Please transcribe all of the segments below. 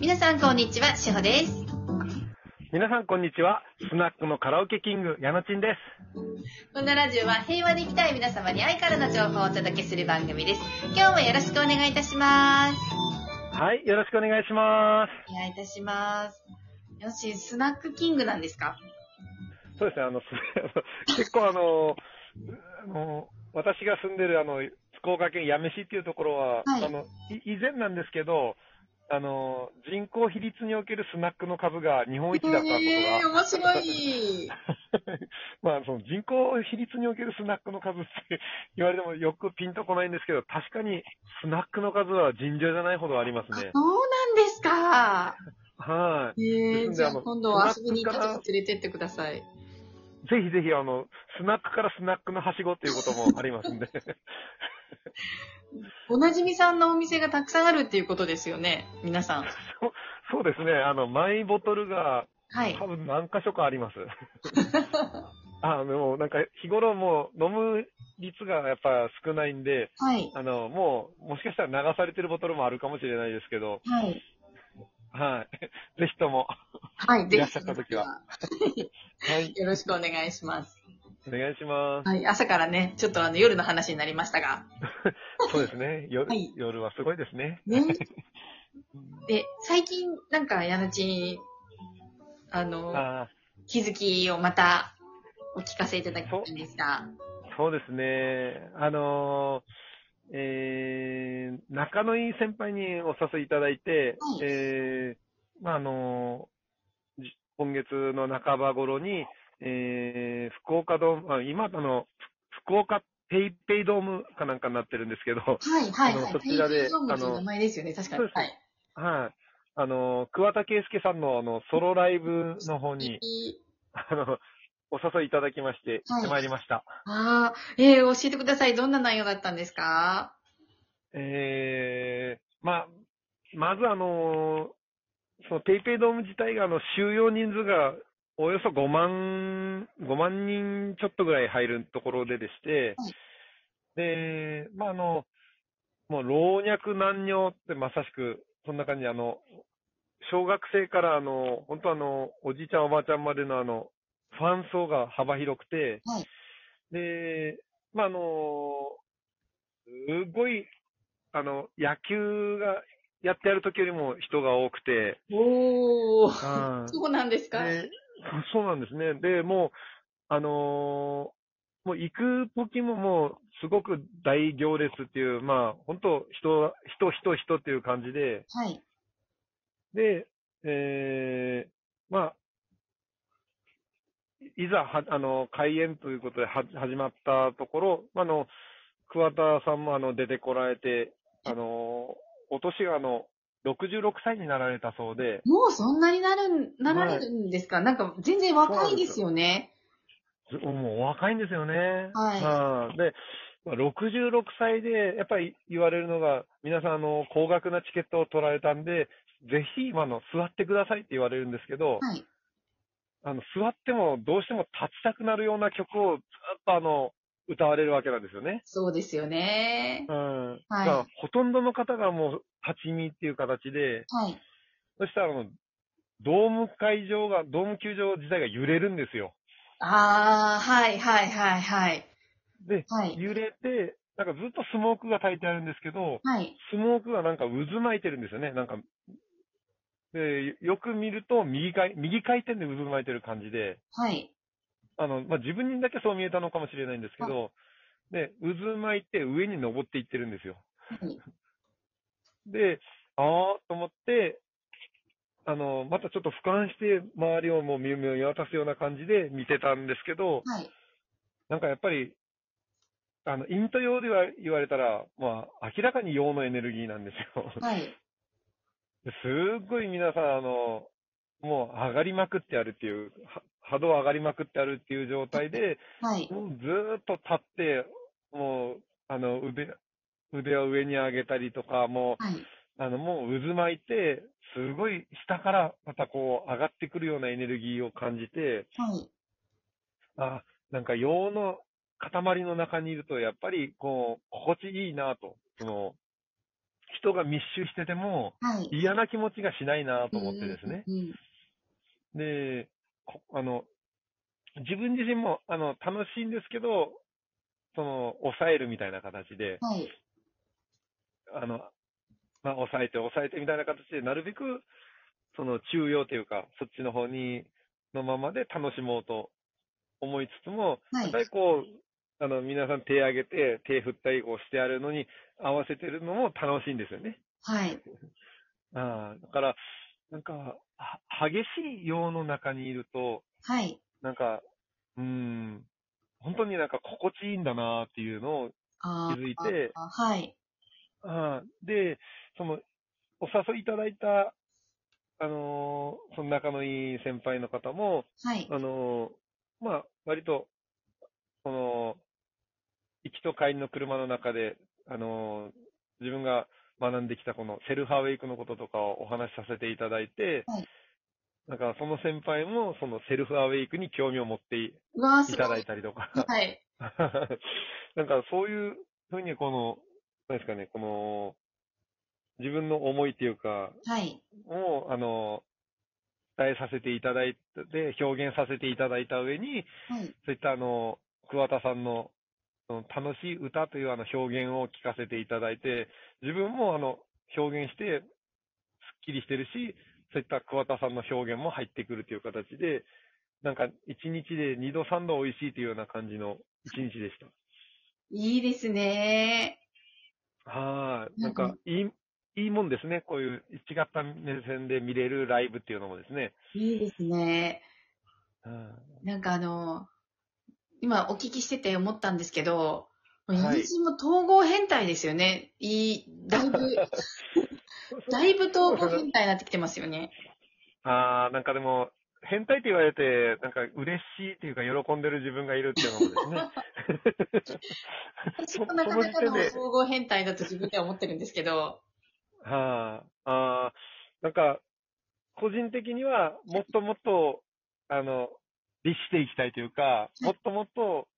皆さんこんにちは、しほです。皆さんこんにちは。スナックのカラオケキング、矢野ちんです。このラジオは平和で生きたい皆様に愛からの情報をお届けする番組です。今日もよろしくお願いいたします。はい、よろしくお願いしまお願いいたします。よし、スナックキングなんですか？す。そうですね、あの、す 結構あの、あの、私が住んでるあの、福岡県八女市っていうところは、はいあの、い以前なんですけど、あの、人口比率におけるスナックの数が日本一だったことが、えー、面白い。まあ、その人口比率におけるスナックの数って言われてもよくピンとこないんですけど、確かにスナックの数は尋常じゃないほどありますね。そうなんですか。はい。えー、じゃあ今度遊びに行った時連れてってください。ぜひぜひ、あの、スナックからスナックのはしごっていうこともありますんで。おなじみさんのお店がたくさんあるっていうことですよね、皆さん。そうですね。あの、マイボトルがはい。多分何箇所かあります。あの、なんか日頃もう飲む率がやっぱ少ないんで、はい。あの、もう、もしかしたら流されてるボトルもあるかもしれないですけど、はい。はい。ぜひとも、はい。いらっしゃった時は。はい。よろしくお願いします。お願いします。はい。朝からね、ちょっとあの夜の話になりましたが。そうですね。よはい夜はすごいですね。ね。で、最近、なんか、やなちん、あの、あ気づきをまたお聞かせいただきたいんですが。ーそうですね。あのーえー、仲のいい先輩にお誘いいただいて、はいえー、まあ、あのーじ今月の半ば頃に、えー、福岡ドーム、あ今、あの、ふ福岡ペイペイドームかなんかになってるんですけど、はい、はい、はい。そちらでペイペイドームっていうあの名前ですよね、確かに。はい。はい。あの、桑田佳祐さんのあの、ソロライブの方に、あの、お誘いいただきまして、行ってまいりました。ああ、えー、教えてください。どんな内容だったんですか？えー、まあ、まずあの、そのペイペイドーム自体があの、収容人数がおよそ5万、5万人ちょっとぐらい入るところででして、はい。で、まああの、もう老若男女ってまさしく、そんな感じであの、小学生からあの、本当あの、おじいちゃんおばあちゃんまでのあの、ファン層が幅広くて、はい。で、まあ、あの、すごい、あの、野球がやってやる時よりも人が多くて、おー。は そうなんですか？いで そうなんですね。で、もう、あのーもう行く時ももうすごく大行列っていう、まあ、本当人、人、人、人っていう感じで、はい。で、えー、まあ、いざは、あの、開演ということでは始まったところ、あの、桑田さんもあの出てこられて、あの、お年があの、66歳になられたそうで、もうそんなになるん、なられるんですか、なんか全然若いですよね。もうお若いんですよね。はいい。で、まあ66歳で、やっぱり言われるのが、皆さん、あの、高額なチケットを取られたんで、ぜひ、今の、座ってくださいって言われるんですけど、はい。あの、座ってもどうしても立ちたくなるような曲をずっとあの、歌われるわけなんですよね。そうですよね。うん。はいほとんどの方がもう立ち見っていう形で、はい。そしたらあの、ドーム会場が、ドーム球場自体が揺れるんですよ。ああ、はい、はい、はい、はい。で、はい。揺れて、なんかずっとスモークが焚いてあるんですけど、はい。スモークがなんか渦巻いてるんですよね。なんか、で、よく見ると右回、右回転で渦巻いてる感じで、はい。あの、まあ、自分にだけそう見えたのかもしれないんですけど、で、渦巻いて上に登っていってるんですよ。はいで、あーと思って、あの、またちょっと俯瞰して周りをもう見見渡すような感じで見てたんですけど、はい。なんかやっぱり、あの、陰と陽では言われたら、まあ、明らかに陽のエネルギーなんですよ。はい。ですっごい皆さん、あの、もう上がりまくってあるっていう、は波動上がりまくってあるっていう状態で、はい。もうずーっと立って、もう、あの、腕、腕を上に上げたりとか、もう、はい。あの、もう渦巻いて、すごい下からまたこう上がってくるようなエネルギーを感じて、はい。あ、なんか陽の塊の中にいると、やっぱりこう、心地いいなと、その、人が密集しててもはい。嫌な気持ちがしないなと思ってですね。で、こあの、自分自身も、あの、楽しいんですけど、その、抑えるみたいな形で、はい。あの、まあ、抑えて抑えてみたいな形で、なるべく、その、中庸というか、そっちの方に、のままで楽しもうと思いつつも、はいやっぱりこう、あの、皆さん手挙げて、手振ったりこうしてあるのに合わせてるのも楽しいんですよね。はい。ああ、だから、なんか、は激しい陽の中にいると、はい。なんか、うーん、本当になんか心地いいんだなっていうのを、気づいてあはい。あーで、その、お誘いいただいた、あのーその仲のいい先輩の方も、はい。あのーまあ、割と、この、行きと帰りの車の中で、あのー自分が学んできたこのセルフアウェイクのこととかをお話しさせていただいて、はいなんかその先輩もそのセルフアウェイクに興味を持っていただい。たりとか、はい。なんかそういうふうにこの、何ですかね、この、自分の思いっていうか、はい。を、あの、伝えさせていただいて、表現させていただいた上に、はい。そういったあの、桑田さんの、その楽しい歌というあの表現を聞かせていただいて、自分もあの、表現して、すっきりしてるし、そういった桑田さんの表現も入ってくるという形で、なんか一日で二度三度美味しいというような感じの一日でした。いいですね。はい。なんか、いい、いいもんですね。こういう違った目線で見れるライブっていうのもですね。いいですね。うんなんかあの、今お聞きしてて思ったんですけど、はい私も統合変態ですよね。いい、だいぶ、だいぶ統合変態になってきてますよね。ああ、なんかでも、変態って言われて、なんか嬉しいっていうか喜んでる自分がいるっていうのもですね。私もなかなかの統合変態だと自分では思ってるんですけど、はあ、ああ、なんか、個人的にはもっともっと、あの、律していきたいというか、もっともっと、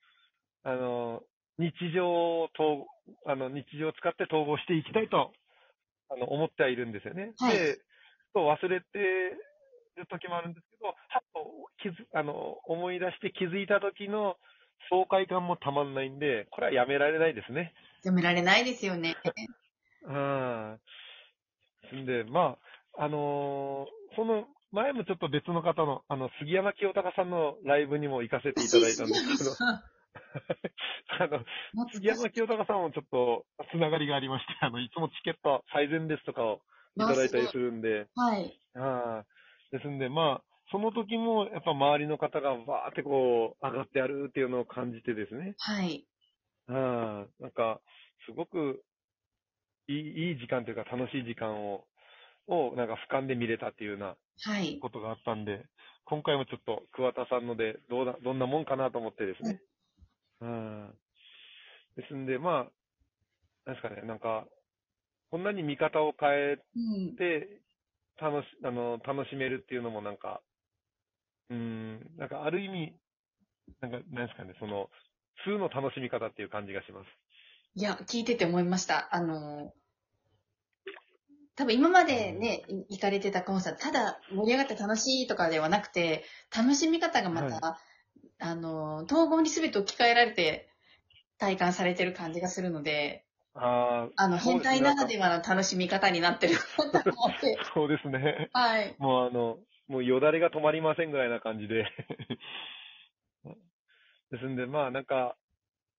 あの、日常を統、あの、日常を使って統合していきたいと、あの、思ってはいるんですよね。はいで、と忘れてる時もあるんですけど、はっと気づ、あの、思い出して気づいた時の爽快感もたまんないんで、これはやめられないですね。やめられないですよね。うん。んで、まあ、あのーその前もちょっと別の方の、あの、杉山清隆さんのライブにも行かせていただいたんですけど、あの、杉山清隆さんもちょっとつながりがありまして、あの、いつもチケット最善ですとかをいただいたりするんで、はい。ああですんで、まあ、その時もやっぱ周りの方がわーってこう、上がってやるっていうのを感じてですね、はい。ああ、なんか、すごくいい、いい時間というか楽しい時間を、をなんか俯瞰で見れたっていうようなはい。ことがあったんで、今回もちょっと桑田さんので、どうだ、どんなもんかなと思ってですね。うん。ですんで、まあ、なんですかね、なんか、こんなに見方を変えうん。て、楽し、あの、楽しめるっていうのもなんか、うん、なんかある意味、なんか、なんですかね、その、通の楽しみ方っていう感じがします。いや、聞いてて思いました。あの、多分今までね、い行かれてたコンサート、ただ盛り上がって楽しいとかではなくて、楽しみ方がまた、あの、統合に全て置き換えられて体感されてる感じがするので、ああ、あの、変態ならではの楽しみ方になってるなと思って。そうですね。はい。もうあの、もうよだれが止まりませんぐらいな感じで。ですんで、まあなんか、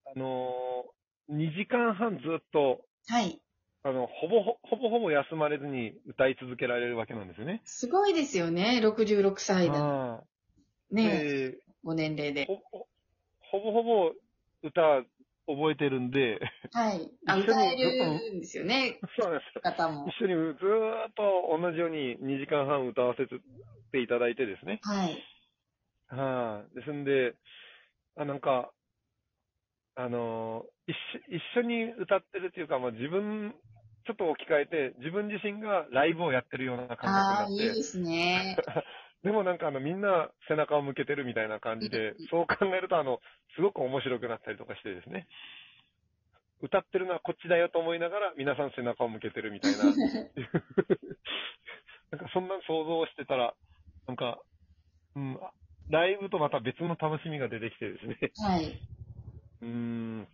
あのー、2時間半ずっと、はい。あの、ほぼほ、ほぼほぼ休まれずに歌い続けられるわけなんですよね。すごいですよね。66歳だ。ねでご年齢で。ほぼ、ほぼほぼ歌覚えてるんで、はい。あ、歌えるんですよね。そうなんですよ。方も。一緒にずーっと同じように2時間半歌わせていただいてですね。はい。はい、ですんで、あ、なんか、あのー一緒、一緒に歌ってるっていうか、まあ、自分、ちょっと置き換えて、自分自身がライブをやってるような感覚にああ、なって、いいですね。でもなんかあの、みんな背中を向けてるみたいな感じで、そう考えると、あの、すごく面白くなったりとかしてですね。歌ってるのはこっちだよと思いながら、皆さん背中を向けてるみたいな。なんかそんな想像をしてたら、なんか、うん、ライブとまた別の楽しみが出てきてですね。はい。うーん。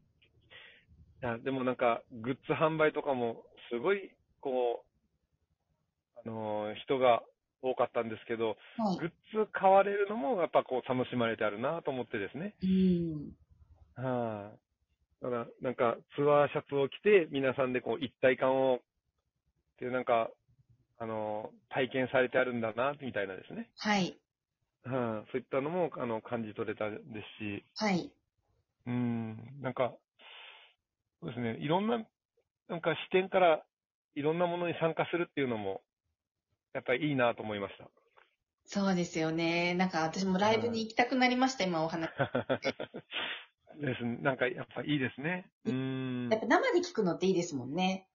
いや、でもなんか、グッズ販売とかも、すごい、こう、あのー人が多かったんですけど、はい。グッズ買われるのも、やっぱこう、楽しまれてあるなと思ってですね。うん。はい、だから、なんか、ツアーシャツを着て、皆さんでこう、一体感を、っていう、なんか、あのー体験されてあるんだな、みたいなですね。はい。はい、そういったのも、あの、感じ取れたですし、はい。うん、なんか、そうですね、いろんな、なんか視点からいろんなものに参加するっていうのも、やっぱりいいなと思いました。そうですよね。なんか私もライブに行きたくなりました、今お話。ですね、なんかやっぱいいですね。うんやっ。ぱ生で聞くのっていいですもんね。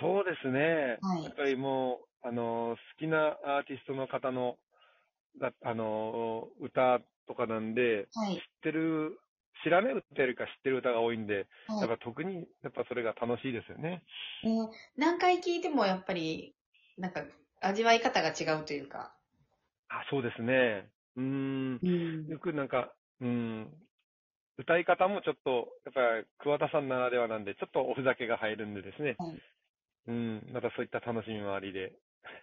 そうですね。はいやっぱりもう、あの、好きなアーティストの方の、だあの、歌とかなんで、はい知。ってる、知らない歌よりか知ってる歌が多いんで、はいやっぱ特に、やっぱそれが楽しいですよね。えー何回聞いてもやっぱり、なんか味わい方が違うというか。あ、そうですね。うん。うんよくなんか、うん、歌い方もちょっと、やっぱり桑田さんならではなんで、ちょっとおふざけが入るんでですね。はいうん、またそういった楽しみもありで。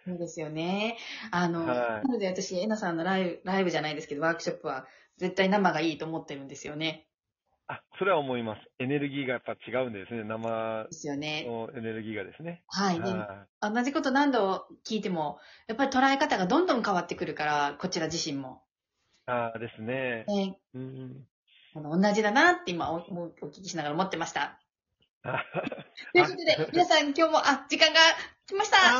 そうですよね。あの、はいなので私、えなさんのライブ、ライブじゃないですけど、ワークショップは絶対生がいいと思ってるんですよね。あ、それは思います。エネルギーがやっぱ違うんでですね。生ですよね。のエネルギーがですね。はい。では同じこと何度聞いても、やっぱり捉え方がどんどん変わってくるから、こちら自身も。い。ああですね。ねうん。あの同じだなって今おおお聞きしながら思ってました。あということで、皆さん今日も、あ、時間が来ました